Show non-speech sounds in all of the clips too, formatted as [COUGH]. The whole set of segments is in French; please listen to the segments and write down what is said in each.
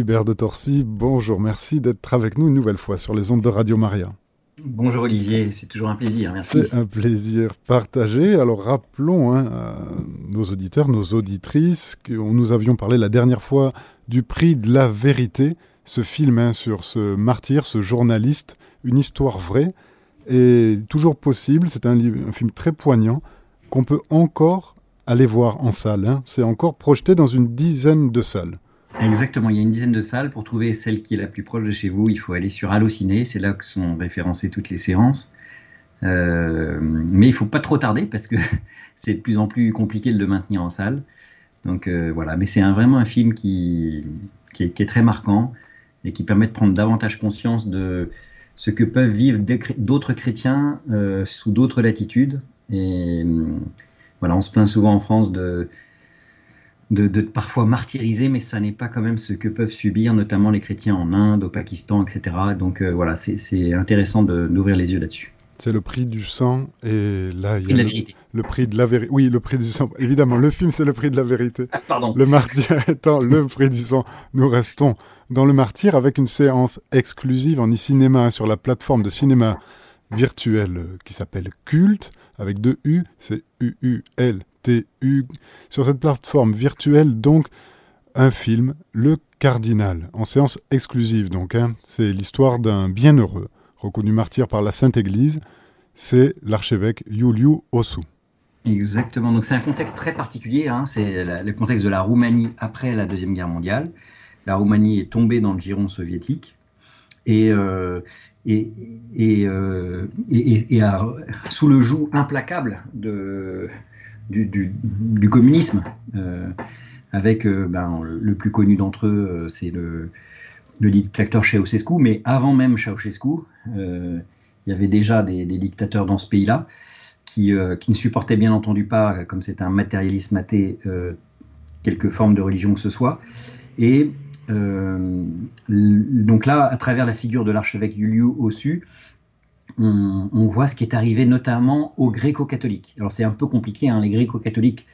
Hubert de Torcy, bonjour, merci d'être avec nous une nouvelle fois sur les ondes de Radio Maria. Bonjour Olivier, c'est toujours un plaisir, merci. C'est un plaisir partagé. Alors rappelons hein, à nos auditeurs, nos auditrices, que nous avions parlé la dernière fois du prix de la vérité, ce film hein, sur ce martyr, ce journaliste, une histoire vraie, est toujours possible. C'est un, un, film très poignant qu'on peut encore aller voir en salle. Hein. C'est encore projeté dans une dizaine de salles. Exactement, il y a une dizaine de salles. Pour trouver celle qui est la plus proche de chez vous, il faut aller sur Allociné. C'est là que sont référencées toutes les séances. Euh, mais il faut pas trop tarder parce que [LAUGHS] c'est de plus en plus compliqué de le maintenir en salle. Donc euh, voilà, mais c'est vraiment un film qui, qui, est, qui, est, très marquant et qui permet de prendre davantage conscience de ce que peuvent vivre d'autres chrétiens euh, sous d'autres latitudes. Et voilà, on se plaint souvent en France de, de, de, parfois martyriser, mais ça n'est pas quand même ce que peuvent subir notamment les chrétiens en Inde, au Pakistan, etc. Donc euh, voilà, c'est intéressant d'ouvrir les yeux là-dessus. C'est le prix du sang et là il y a la le, vérité. le prix de la vérité. Oui, le prix du sang. Évidemment, le film c'est le prix de la vérité. Ah, pardon. Le martyr [LAUGHS] étant le prix du sang. Nous restons dans le martyr avec une séance exclusive en e-cinéma sur la plateforme de cinéma virtuel qui s'appelle Culte avec deux U, c'est U-U-L-T-U. Sur cette plateforme virtuelle, donc, un film, Le Cardinal, en séance exclusive, donc. Hein. C'est l'histoire d'un bienheureux, reconnu martyr par la Sainte Église. C'est l'archevêque Iuliu Osu. Exactement. Donc, c'est un contexte très particulier. Hein. C'est le contexte de la Roumanie après la Deuxième Guerre mondiale. La Roumanie est tombée dans le giron soviétique. Et, euh, et, et, euh, et, et à, sous le joug implacable de, du, communisme, euh, avec ben, le plus connu d'entre eux, c'est le, dictateur Ceausescu, mais avant même Ceausescu, il y avait déjà des, dictateurs dans ce pays-là qui, qui, ne supportaient bien entendu pas, comme c'est un matérialisme athée, quelque forme de religion que ce soit. Et euh, donc là, à travers la figure de l'archevêque Iuliu Ossu, on, voit ce qui est arrivé notamment aux gréco-catholiques. Alors c'est un peu compliqué, hein, les gréco-catholiques,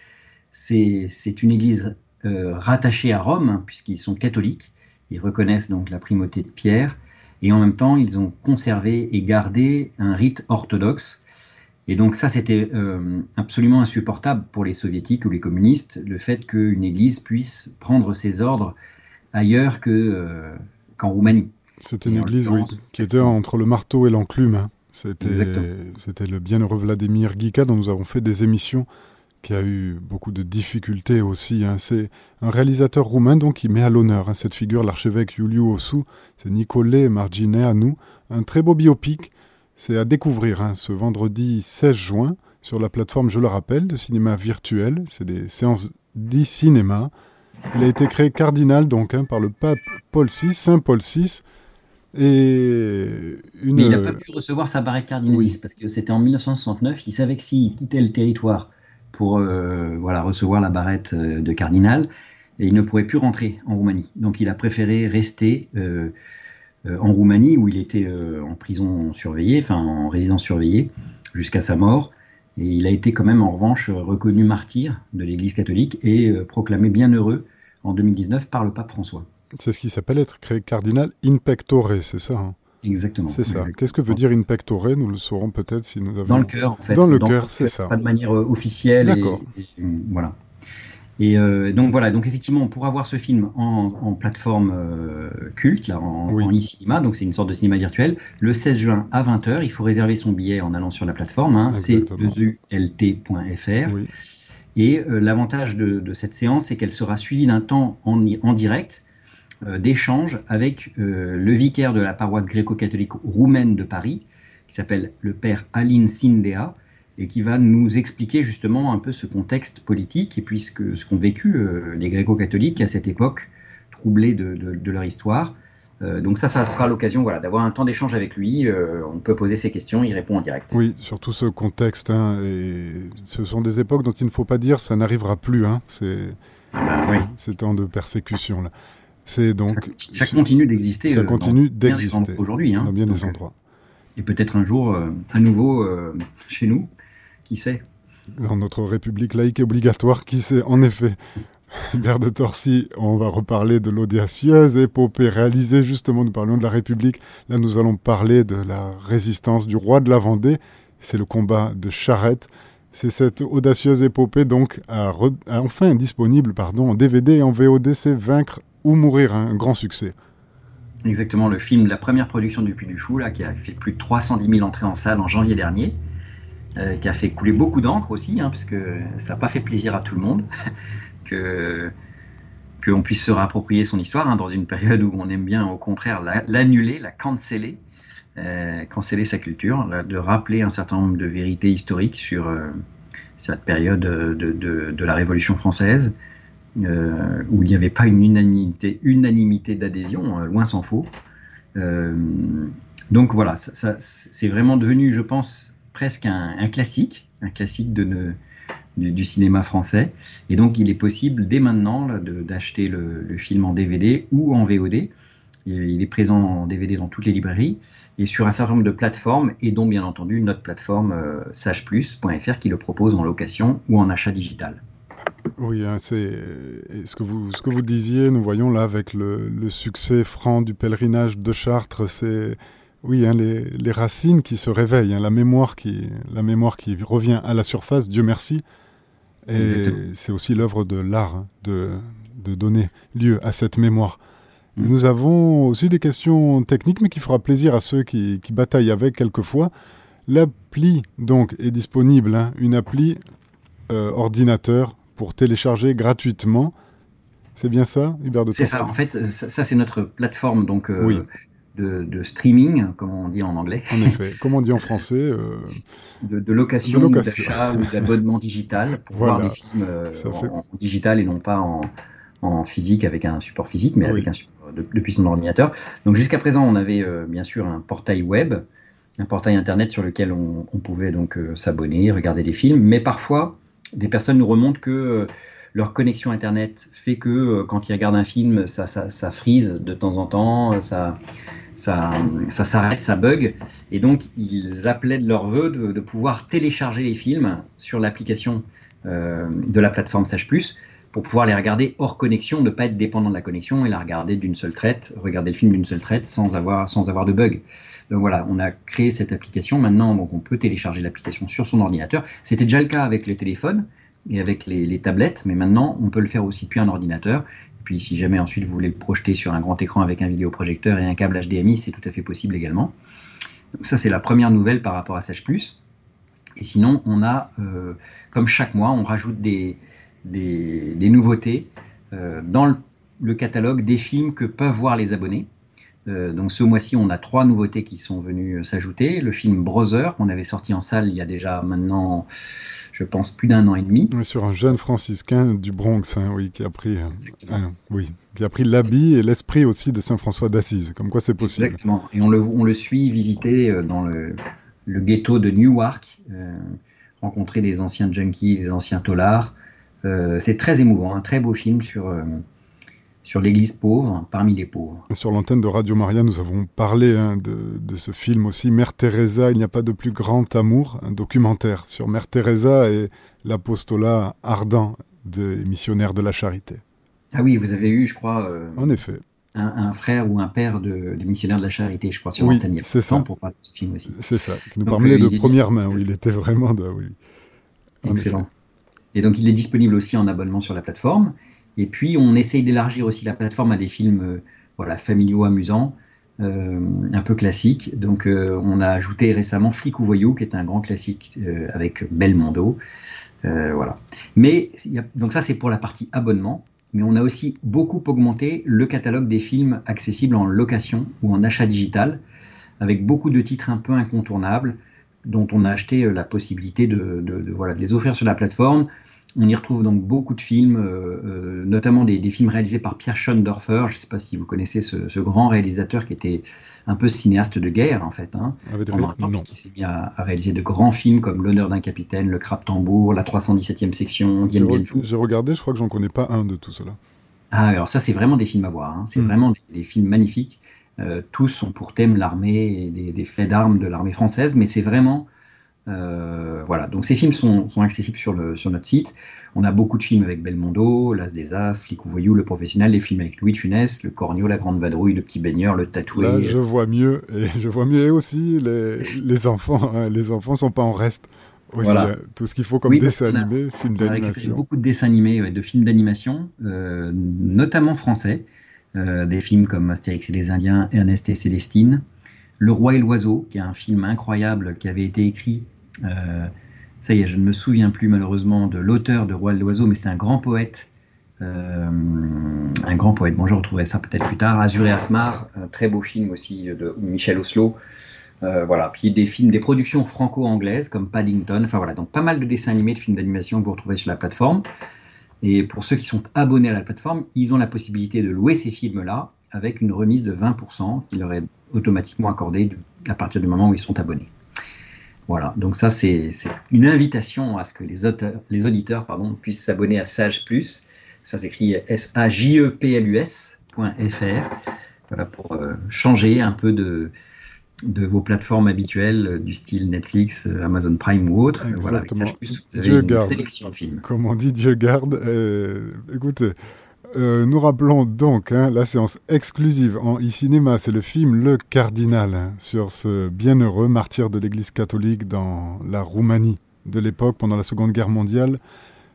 c'est une église euh, rattachée à Rome, hein, puisqu'ils sont catholiques, ils reconnaissent donc la primauté de Pierre, et en même temps, ils ont conservé et gardé un rite orthodoxe. Et donc ça, c'était euh, absolument insupportable pour les soviétiques ou les communistes, le fait qu'une église puisse prendre ses ordres ailleurs qu'en euh, qu Roumanie. C'était une église, oui, qui était entre le marteau et l'enclume. C'était le bienheureux Vladimir Gika dont nous avons fait des émissions, qui a eu beaucoup de difficultés aussi. Hein. C'est un réalisateur roumain donc qui met à l'honneur hein, cette figure, l'archevêque Iuliu Osu. C'est Nicolae Margine à nous. Un très beau biopic. C'est à découvrir hein, ce vendredi 16 juin sur la plateforme, je le rappelle, de cinéma virtuel. C'est des séances d'e-cinéma. Il a été créé cardinal donc par le pape Paul VI, Saint Paul VI. Et une... Mais il n'a pas pu recevoir sa barrette cardinaliste oui. parce que c'était en 1969. Il savait que s'il quittait le territoire pour euh, voilà, recevoir la barrette euh, de cardinal, et il ne pourrait plus rentrer en Roumanie. Donc il a préféré rester euh, euh, en Roumanie où il était euh, en prison surveillée, enfin en résidence surveillée, jusqu'à sa mort. Et il a été quand même en revanche reconnu martyr de l'Église catholique et euh, proclamé bienheureux en 2019 par le pape François. C'est ce qui s'appelle être cardinal in pectore, c'est ça hein? Exactement. C'est ça. Qu'est-ce que veut dire in pectore? Nous le saurons peut-être si nous avons. Dans le cœur, en fait. Dans le cœur, c'est ça. Pas de manière officielle. D'accord. Et, et, voilà. Et euh, donc voilà, donc effectivement, on pourra voir ce film en, en plateforme euh, culte, là, en, Oui. en e-cinéma, donc c'est une sorte de cinéma virtuel, le 16 juin à 20h. Il faut réserver son billet en allant sur la plateforme, hein, Exactement. c2ult.fr. Oui. Et euh, l'avantage de, de cette séance, c'est qu'elle sera suivie d'un temps en, en direct euh, d'échange avec euh, le vicaire de la paroisse gréco-catholique roumaine de Paris, qui s'appelle le père Aline Sindea, et qui va nous expliquer justement un peu ce contexte politique et puis ce qu'ont vécu euh, les gréco-catholiques à cette époque troublée de, de, de leur histoire. Euh, donc ça, ça sera l'occasion voilà, d'avoir un temps d'échange avec lui. Euh, on peut poser ses questions, il répond en direct. Oui, surtout ce contexte. Hein, et ce sont des époques dont il ne faut pas dire ça n'arrivera plus. Hein, c'est Ah, oui. ces temps de persécution là. C'est donc ça, ça continue d'exister. Ça euh, continue d'exister aujourd'hui. Hein. dans bien Donc, des endroits. Et peut-être un jour, euh, à nouveau, euh, chez nous, qui sait Dans notre république laïque et obligatoire, qui sait, en effet. [LAUGHS] Hubert de Torcy, on va reparler de l'audacieuse épopée réalisée justement, nous parlions de la République, là nous allons parler de la résistance du roi de la Vendée, c'est le combat de Charette. C'est cette audacieuse épopée donc enfin disponible pardon, en DVD et en VOD, c'est Vaincre ou Mourir, hein, un grand succès. Exactement, le film, la première production du Puy du Fou, là, qui a fait plus de 310 000 entrées en salle en janvier dernier, euh, qui a fait couler beaucoup d'encre aussi, hein, parce que ça n'a pas fait plaisir à tout le monde, [LAUGHS] que qu'on puisse se réapproprier son histoire hein, dans une période où on aime bien au contraire l'annuler, la canceller, euh, canceller sa culture, de rappeler un certain nombre de vérités historiques sur euh, cette période de, de, la Révolution française, euh, où il n'y avait pas une unanimité, d'adhésion, loin s'en faut. donc voilà, c'est vraiment devenu, je pense, presque un, classique, un classique de, du, cinéma français. Et donc il est possible dès maintenant d'acheter le, film en DVD ou en VOD. Il est présent en DVD dans toutes les librairies et sur un certain nombre de plateformes, et dont bien entendu notre plateforme euh, sageplus.fr qui le propose en location ou en achat digital. Oui, hein, c'est ce que vous ce que vous disiez. Nous voyons là avec le, succès franc du pèlerinage de Chartres, c'est oui hein, les, les, racines qui se réveillent, hein, la mémoire qui la mémoire qui revient à la surface. Dieu merci. Et c'est aussi l'œuvre de l'art hein, de, de donner lieu à cette mémoire. Nous avons aussi des questions techniques, mais qui fera plaisir à ceux qui, bataillent avec quelquefois. L'appli donc est disponible, une appli euh, ordinateur pour télécharger gratuitement. C'est bien ça, Hubert de C'est ça. En fait, ça, c'est notre plateforme donc euh, de, streaming, comme on dit en anglais. En effet. [LAUGHS] Comme on dit en français. Euh, de, location, d'achat ou d'abonnement digital pour voir des films en, digital et non pas en, en physique avec un support physique, mais avec un support depuis son ordinateur. Donc jusqu'à présent, on avait euh, bien sûr un portail web, un portail internet sur lequel on, pouvait donc euh, s'abonner, regarder des films, mais parfois des personnes nous remontent que euh, leur connexion internet fait que quand ils regardent un film, ça, frise de temps en temps, ça, ça, s'arrête, ça bug, et donc ils appelaient de leur vœu de, pouvoir télécharger les films sur l'application de la plateforme Sage pour pouvoir les regarder hors connexion, ne pas être dépendant de la connexion et la regarder d'une seule traite, regarder le film d'une seule traite sans avoir, sans avoir de bug. Donc voilà, on a créé cette application. Maintenant, donc, on peut télécharger l'application sur son ordinateur. C'était déjà le cas avec les téléphones et avec les, tablettes, mais maintenant, on peut le faire aussi puis un ordinateur. Puis si jamais ensuite vous voulez le projeter sur un grand écran avec un vidéoprojecteur et un câble HDMI, c'est tout à fait possible également. Donc ça, c'est la première nouvelle par rapport à Sage. Et sinon, on a, euh, comme chaque mois, on rajoute des, des, nouveautés euh, dans le, catalogue des films que peuvent voir les abonnés. Euh, donc ce mois-ci, on a trois nouveautés qui sont venues euh, s'ajouter. Le film Brother, qu'on avait sorti en salle il y a déjà maintenant, je pense, plus d'un an et demi. sur un jeune franciscain du Bronx, hein, oui, qui a pris, oui, qui a pris l'habit et l'esprit aussi de Saint François d'Assise. Comme quoi, c'est possible. Exactement. Et on le, on le suit visiter dans le, le ghetto de Newark, rencontrer des anciens junkies, des anciens tolards. Euh, c'est très émouvant, un très beau film sur, euh, sur l'Église pauvre parmi les pauvres. sur l'antenne de Radio Maria, nous avons parlé hein, de, ce film aussi, Mère Teresa, il n'y a pas de plus grand amour, un documentaire sur Mère Teresa et l'apostolat ardent des missionnaires de la charité. Ah oui, vous avez eu, je crois. Euh, en effet. Un, frère ou un père de, missionnaires de la charité, je crois, sur oui, c'est ça. pour parler de ce film aussi. C'est ça, qui nous parlait de première main, où il était vraiment de... Oui. Excellent. Et donc il est disponible aussi en abonnement sur la plateforme. Et puis on essaye d'élargir aussi la plateforme à des films euh, voilà, familiaux, amusants, euh, un peu classiques. Donc euh, on a ajouté récemment Flic ou Voyou, qui est un grand classique avec Belmondo. voilà. Mais donc ça c'est pour la partie abonnement. Mais on a aussi beaucoup augmenté le catalogue des films accessibles en location ou en achat digital, avec beaucoup de titres un peu incontournables dont on a acheté la possibilité de, voilà, de les offrir sur la plateforme on y retrouve donc beaucoup de films, euh, euh, notamment des, films réalisés par Pierre Schoendorfer. Je ne sais pas si vous connaissez ce, grand réalisateur qui était un peu cinéaste de guerre en fait, hein, qui s'est mis à, réaliser de grands films comme L'honneur d'un capitaine, Le crabe tambour, La 317e section, J'ai regardé, je crois que j'en connais pas un de tout cela. Ah, alors ça c'est vraiment des films à voir. Hein. C'est hmm. vraiment des, films magnifiques. Euh, tous ont pour thème l'armée et des, faits d'armes de l'armée française, mais c'est vraiment voilà, donc ces films sont, accessibles sur, le, sur notre site. On a beaucoup de films avec Belmondo, L'As des As, Flic ou Voyou, Le Professionnel, les films avec Louis de Funès, Le Cornio, La Grande Vadrouille, Le Petit Baigneur, Le Tatoué. Là, je vois mieux, et [LAUGHS] je vois mieux aussi les, les enfants. Hein. les enfants sont pas en reste. Aussi, voilà. Hein. tout ce qu'il faut comme dessin animé, film d'animation. Beaucoup de dessins animés, de films d'animation, euh, notamment français. Euh, des films comme Astérix et les Indiens, Ernest et Célestine, Le Roi et l'Oiseau, qui est un film incroyable qui avait été écrit. Euh, ça y est, je ne me souviens plus malheureusement de l'auteur de Roi et l'Oiseau, mais c'est un grand poète. un grand poète. Bon, je retrouverai ça peut-être plus tard. Azur et Asmar, un très beau film aussi de Michel Oslo. Euh, voilà, puis des films, des productions franco-anglaises comme Paddington, enfin voilà, donc pas mal de dessins animés, de films d'animation que vous retrouvez sur la plateforme. Et pour ceux qui sont abonnés à la plateforme, ils ont la possibilité de louer ces films-là avec une remise de 20% qui leur est automatiquement accordée à partir du moment où ils sont abonnés. Voilà, donc ça c'est une invitation à ce que les, auteurs, les auditeurs pardon, puissent s'abonner à Sage Plus. Ça s'écrit S-A-J-E-P-L-U-S.fr voilà, pour euh, changer un peu de, de vos plateformes habituelles euh, du style Netflix, euh, Amazon Prime ou autre. Exactement. Dieu garde. sélection de films. Comme on dit, Dieu garde. Euh, écoutez, nous rappelons donc hein, la séance exclusive en e-cinéma, c'est le film Le Cardinal hein, sur ce bienheureux martyr de l'Église catholique dans la Roumanie de l'époque pendant la Seconde Guerre mondiale.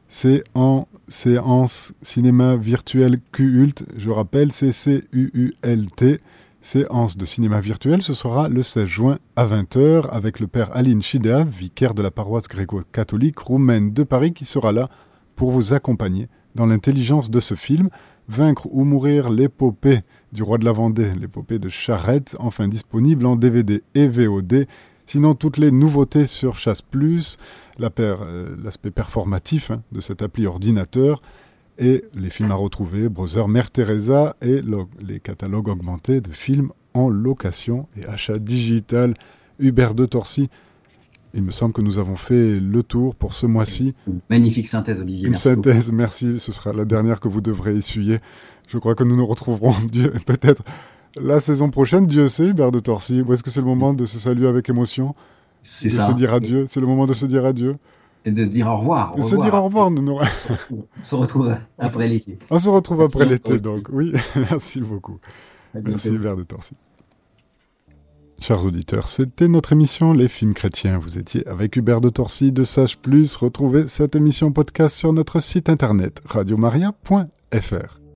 C'est en séance cinéma virtuel QULT, je rappelle, c'est C-U-U-L-T séance de cinéma virtuel, ce sera le 16 juin à 20h avec le père Aline Chidea, vicaire de la paroisse gréco-catholique roumaine de Paris, qui sera là pour vous accompagner dans l'intelligence de ce film, Vaincre ou mourir l'épopée du roi de la Vendée, l'épopée de Charette, enfin disponible en DVD et VOD. Sinon, toutes les nouveautés sur Chasse Plus, euh, l'aspect performatif hein, de cette appli ordinateur, et les films à retrouver, Brother, Mère Teresa et les catalogues augmentés de films en location et achat digital. Hubert de Torcy, il me semble que nous avons fait le tour pour ce mois-ci. Magnifique synthèse, Olivier. Une synthèse, merci. Ce sera la dernière que vous devrez essuyer. Je crois que nous nous retrouverons [LAUGHS] peut-être la saison prochaine. Dieu sait, Hubert de Torcy. Ou est-ce que c'est le moment de se saluer avec émotion C'est ça. se dire adieu. C'est le moment de se dire adieu et de dire au revoir. De se dire au revoir. Nous, On se retrouve après l'été. On se retrouve après l'été, donc oui. [LAUGHS] Merci beaucoup. Merci Hubert de Torcy. Chers auditeurs, c'était notre émission Les films chrétiens. Vous étiez avec Hubert de Torcy de Sage Plus. Retrouvez cette émission podcast sur notre site internet radiomaria.fr.